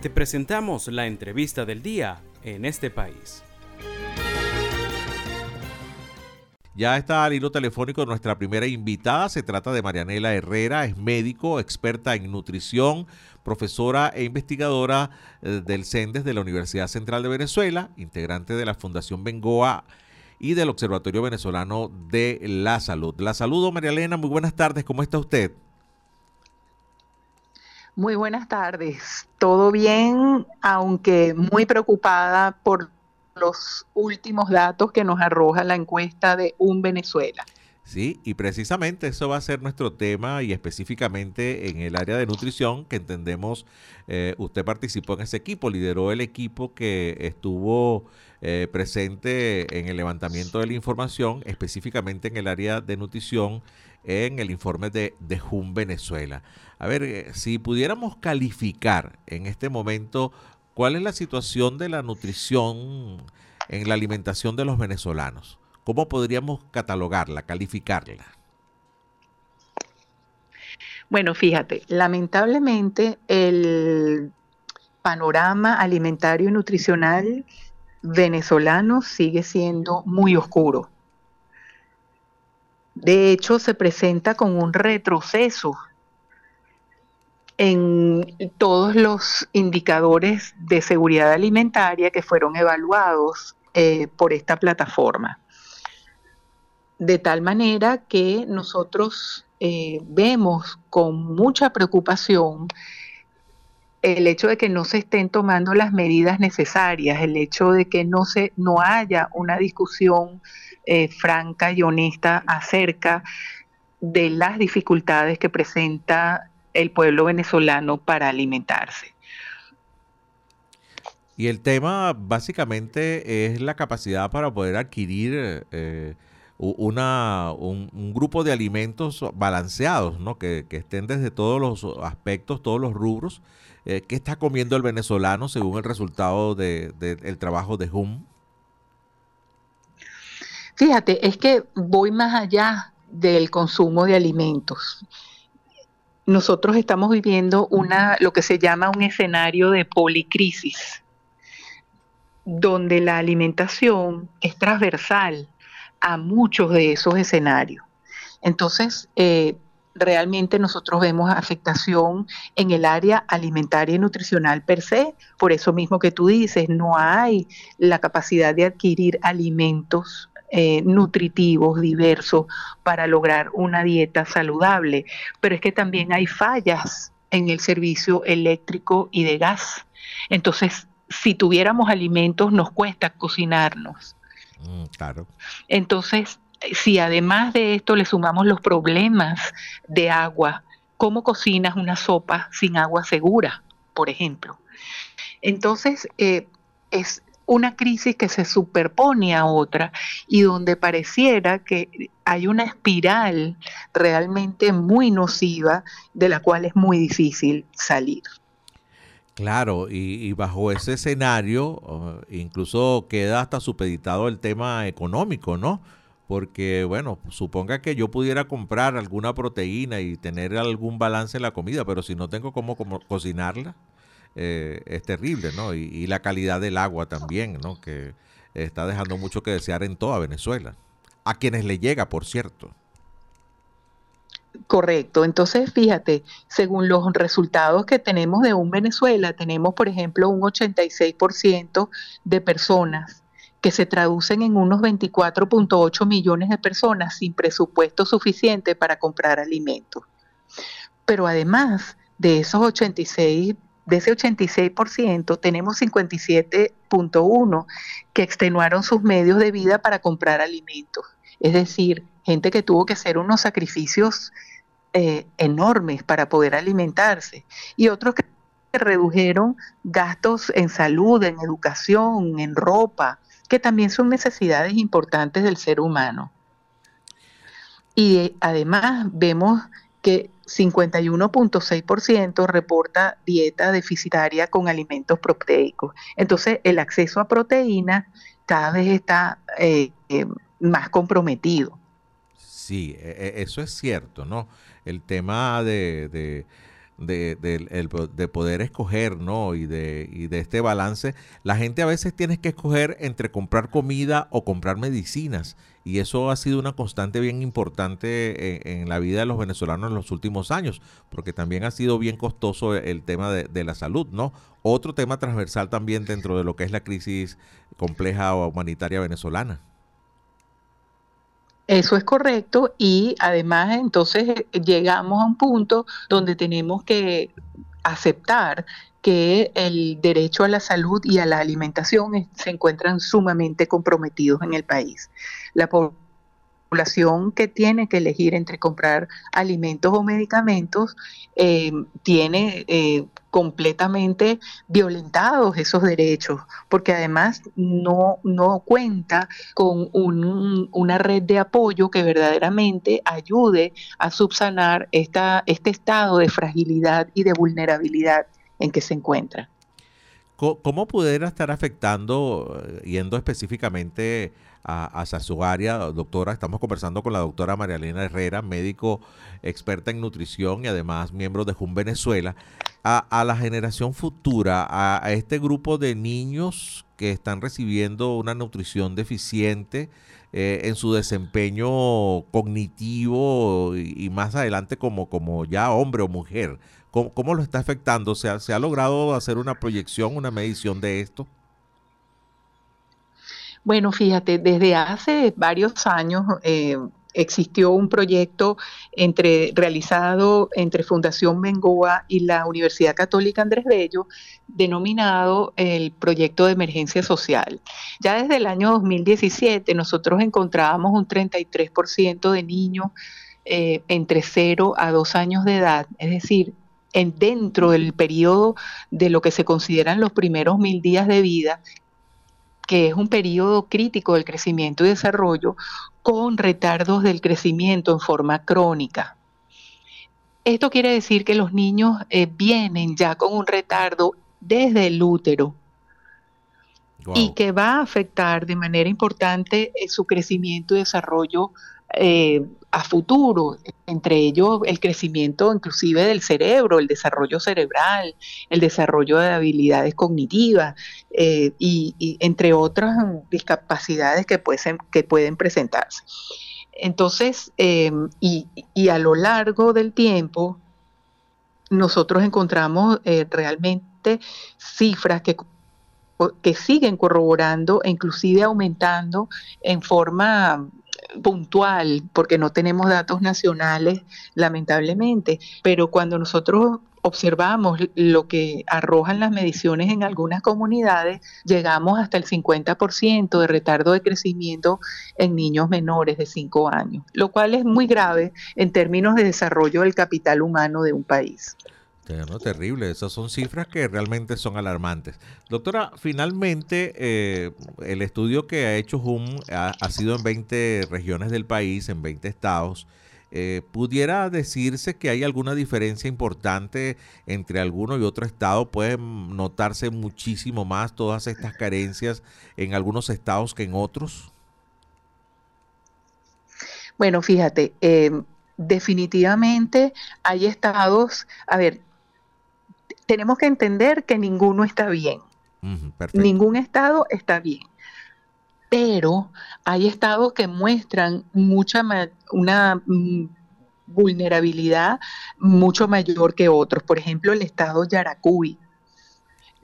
Te presentamos la entrevista del día en este país. Ya está al hilo telefónico nuestra primera invitada. Se trata de Marianela Herrera, es médico, experta en nutrición, profesora e investigadora eh, del CENDES de la Universidad Central de Venezuela, integrante de la Fundación Bengoa y del Observatorio Venezolano de la Salud. La saludo, María Elena, muy buenas tardes, ¿cómo está usted? Muy buenas tardes, todo bien, aunque muy preocupada por los últimos datos que nos arroja la encuesta de Un Venezuela. Sí, y precisamente eso va a ser nuestro tema y específicamente en el área de nutrición que entendemos, eh, usted participó en ese equipo, lideró el equipo que estuvo eh, presente en el levantamiento de la información, específicamente en el área de nutrición, en el informe de, de JUM Venezuela. A ver, eh, si pudiéramos calificar en este momento cuál es la situación de la nutrición en la alimentación de los venezolanos. ¿Cómo podríamos catalogarla, calificarla? Bueno, fíjate, lamentablemente el panorama alimentario y nutricional venezolano sigue siendo muy oscuro. De hecho, se presenta con un retroceso en todos los indicadores de seguridad alimentaria que fueron evaluados eh, por esta plataforma de tal manera que nosotros eh, vemos con mucha preocupación el hecho de que no se estén tomando las medidas necesarias, el hecho de que no, se, no haya una discusión eh, franca y honesta acerca de las dificultades que presenta el pueblo venezolano para alimentarse. Y el tema básicamente es la capacidad para poder adquirir eh, un, grupo de alimentos balanceados, ¿no? que, estén desde todos los aspectos, todos los rubros. Eh, ¿Qué está comiendo el venezolano según el resultado del trabajo de HUM? Fíjate, es que voy más allá del consumo de alimentos. Nosotros estamos viviendo una, lo que se llama un escenario de policrisis, donde la alimentación es transversal a muchos de esos escenarios. Entonces, eh, realmente nosotros vemos afectación en el área alimentaria y nutricional per se, por eso mismo que tú dices, no hay la capacidad de adquirir alimentos eh, nutritivos diversos para lograr una dieta saludable, pero es que también hay fallas en el servicio eléctrico y de gas. Entonces, si tuviéramos alimentos, nos cuesta cocinarnos. Mm, claro. Entonces, si además de esto le sumamos los problemas de agua, ¿cómo cocinas una sopa sin agua segura, por ejemplo? Entonces, eh, es una crisis que se superpone a otra y donde pareciera que hay una espiral realmente muy nociva de la cual es muy difícil salir. Claro, y, bajo ese escenario incluso queda hasta supeditado el tema económico, ¿no? Porque, bueno, suponga que yo pudiera comprar alguna proteína y tener algún balance en la comida, pero si no tengo cómo, cocinarla, eh, es terrible, ¿no? Y, y, la calidad del agua también, ¿no? Que está dejando mucho que desear en toda Venezuela. A quienes le llega, por cierto. Correcto. Entonces, fíjate, según los resultados que tenemos de un Venezuela, tenemos, por ejemplo, un 86% de personas que se traducen en unos 24.8 millones de personas sin presupuesto suficiente para comprar alimentos. Pero además de esos 86 de ese 86%, tenemos 57.1 que extenuaron sus medios de vida para comprar alimentos. Es decir, gente que tuvo que hacer unos sacrificios eh, enormes para poder alimentarse y otros que redujeron gastos en salud, en educación, en ropa, que también son necesidades importantes del ser humano. Y eh, además vemos que 51.6% reporta dieta deficitaria con alimentos proteicos. Entonces, el acceso a proteína cada vez está eh, más comprometido. Sí, e, e, eso es cierto, ¿no? El tema de, de, de, poder escoger, ¿no? Y de, y de este balance, la gente a veces tiene que escoger entre comprar comida o comprar medicinas. Y eso ha sido una constante bien importante en, la vida de los venezolanos en los últimos años, porque también ha sido bien costoso el tema de, de la salud, ¿no? Otro tema transversal también dentro de lo que es la crisis compleja humanitaria venezolana. Eso es correcto y además entonces eh, llegamos a un punto donde tenemos que aceptar que el derecho a la salud y a la alimentación se encuentran sumamente comprometidos en el país. Que tiene que elegir entre comprar alimentos o medicamentos eh, tiene eh, completamente violentados esos derechos, porque además no, no cuenta con una red de apoyo que verdaderamente ayude a subsanar esta, este estado de fragilidad y de vulnerabilidad en que se encuentra. ¿Cómo pudiera estar afectando, eh, yendo específicamente a, su área, doctora? Estamos conversando con la doctora María Elena Herrera, médico experta en nutrición y además miembro de JUN Venezuela, a, la generación futura, a, este grupo de niños que están recibiendo una nutrición deficiente eh, en su desempeño cognitivo y, más adelante como, como ya hombre o mujer. ¿Cómo, lo está afectando? ¿Se ha, ¿Se ha logrado hacer una proyección, una medición de esto? Bueno, fíjate, desde hace varios años eh, existió un proyecto entre, realizado entre Fundación Bengoa y la Universidad Católica Andrés Bello, denominado el Proyecto de Emergencia Social. Ya desde el año 2017 nosotros encontrábamos un 33% de niños eh, entre 0 a 2 años de edad, es decir, en, dentro del periodo de lo que se consideran los primeros mil días de vida, que es un periodo crítico del crecimiento y desarrollo, con retardos del crecimiento en forma crónica. Esto quiere decir que los niños eh, vienen ya con un retardo desde el útero y que va a afectar de manera importante eh, su crecimiento y desarrollo eh, a futuro, entre ellos el crecimiento inclusive del cerebro, el desarrollo cerebral, el desarrollo de habilidades cognitivas eh, y, entre otras discapacidades que pueden, que pueden presentarse. Entonces, eh, y, a lo largo del tiempo, nosotros encontramos realmente cifras que que siguen corroborando e inclusive aumentando en forma puntual, porque no tenemos datos nacionales, lamentablemente, pero cuando nosotros observamos lo que arrojan las mediciones en algunas comunidades, llegamos hasta el 50% de retardo de crecimiento en niños menores de 5 años, lo cual es muy grave en términos de desarrollo del capital humano de un país. No, terrible, esas son cifras que realmente son alarmantes. Doctora, finalmente eh, el estudio que ha hecho HUM ha, sido en 20 regiones del país, en 20 estados. Eh, ¿Pudiera decirse que hay alguna diferencia importante entre alguno y otro estado? ¿Pueden notarse muchísimo más todas estas carencias en algunos estados que en otros? Bueno, fíjate, eh, definitivamente hay estados, a ver, tenemos que entender que ninguno está bien. Ningún estado está bien. Pero hay estados que muestran mucha una mm, vulnerabilidad mucho mayor que otros. Por ejemplo, el estado Yaracuy.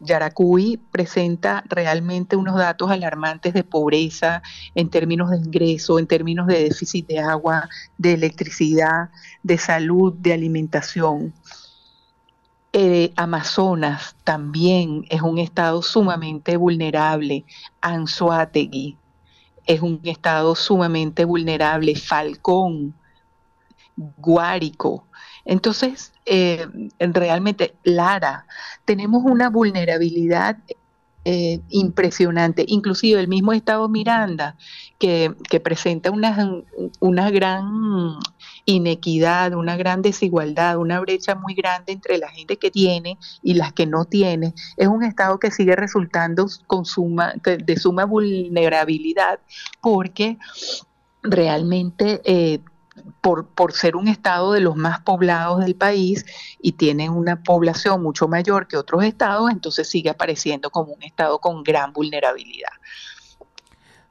Yaracuy presenta realmente unos datos alarmantes de pobreza en términos de ingreso, en términos de déficit de agua, de electricidad, de salud, de alimentación. Eh, Amazonas también es un estado sumamente vulnerable. Anzuategui es un estado sumamente vulnerable. Falcón, Guárico. Entonces, eh, realmente, Lara, tenemos una vulnerabilidad eh, impresionante, inclusive el mismo estado Miranda, que, presenta una, gran inequidad, una gran desigualdad, una brecha muy grande entre la gente que tiene y las que no tiene, es un estado que sigue resultando con suma, de suma vulnerabilidad porque realmente eh, por, por, ser un estado de los más poblados del país y tiene una población mucho mayor que otros estados, entonces sigue apareciendo como un estado con gran vulnerabilidad.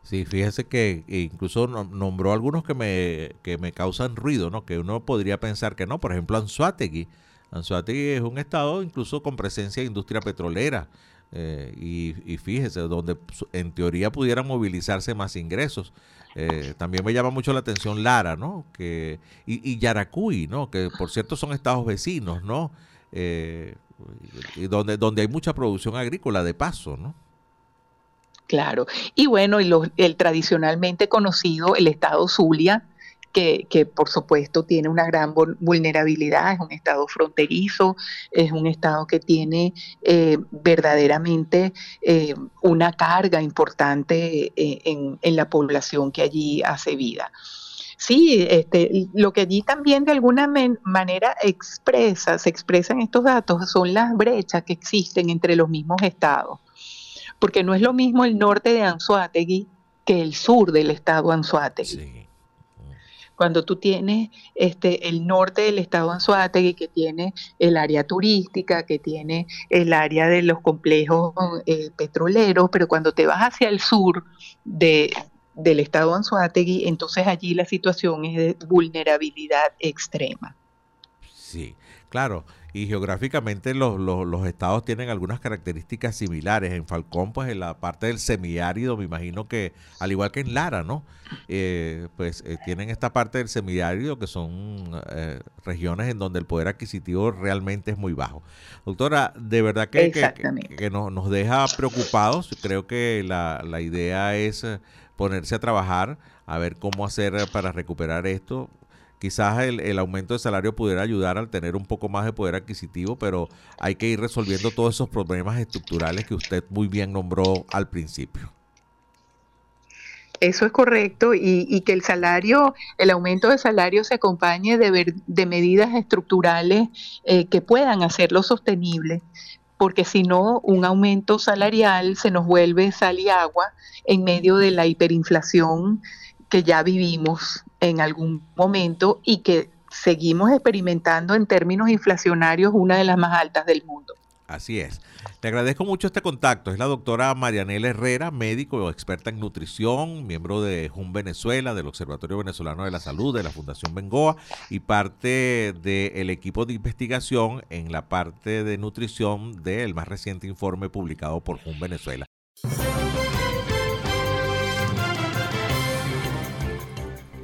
Sí, fíjese que incluso nombró algunos que me, que me causan ruido, ¿no? Que uno podría pensar que no. Por ejemplo, Anzuategui. Anzuategui es un estado incluso con presencia de industria petrolera. Eh, y, fíjese, donde en teoría pudieran movilizarse más ingresos. Eh, también me llama mucho la atención Lara, ¿no? Que, y, Yaracuy, ¿no? Que por cierto son estados vecinos, ¿no? Eh, y donde, donde hay mucha producción agrícola de paso, ¿no? Claro. Y bueno, y el tradicionalmente conocido, el estado Zulia, que, por supuesto tiene una gran vulnerabilidad, es un estado fronterizo, es un estado que tiene eh, verdaderamente eh, una carga importante eh, en, en, la población que allí hace vida. Sí, este, lo que allí también de alguna manera expresa, se expresan estos datos son las brechas que existen entre los mismos estados porque no es lo mismo el norte de Anzuategui que el sur del estado Anzuategui. Cuando tú tienes este, el norte del estado Anzuategui, que tiene el área turística, que tiene el área de los complejos eh, petroleros, pero cuando te vas hacia el sur de, del estado Anzuategui, entonces allí la situación es de vulnerabilidad extrema. Sí, claro y geográficamente los, los, estados tienen algunas características similares. En Falcón, pues en la parte del semiárido, me imagino que, al igual que en Lara, ¿no? Eh, pues eh, tienen esta parte del semiárido que son eh, regiones en donde el poder adquisitivo realmente es muy bajo. Doctora, de verdad que, que, nos, deja preocupados. Creo que la, la idea es ponerse a trabajar, a ver cómo hacer para recuperar esto quizás el, aumento de salario pudiera ayudar al tener un poco más de poder adquisitivo, pero hay que ir resolviendo todos esos problemas estructurales que usted muy bien nombró al principio. Eso es correcto y, que el salario, el aumento de salario se acompañe de, de medidas estructurales eh, que puedan hacerlo sostenible, porque si no, un aumento salarial se nos vuelve sal y agua en medio de la hiperinflación que ya vivimos en algún momento y que seguimos experimentando en términos inflacionarios una de las más altas del mundo. Así es. Te agradezco mucho este contacto. Es la doctora Marianela Herrera, médico experta en nutrición, miembro de JUN Venezuela, del Observatorio Venezolano de la Salud, de la Fundación Bengoa y parte del equipo de investigación en la parte de nutrición del más reciente informe publicado por JUN Venezuela.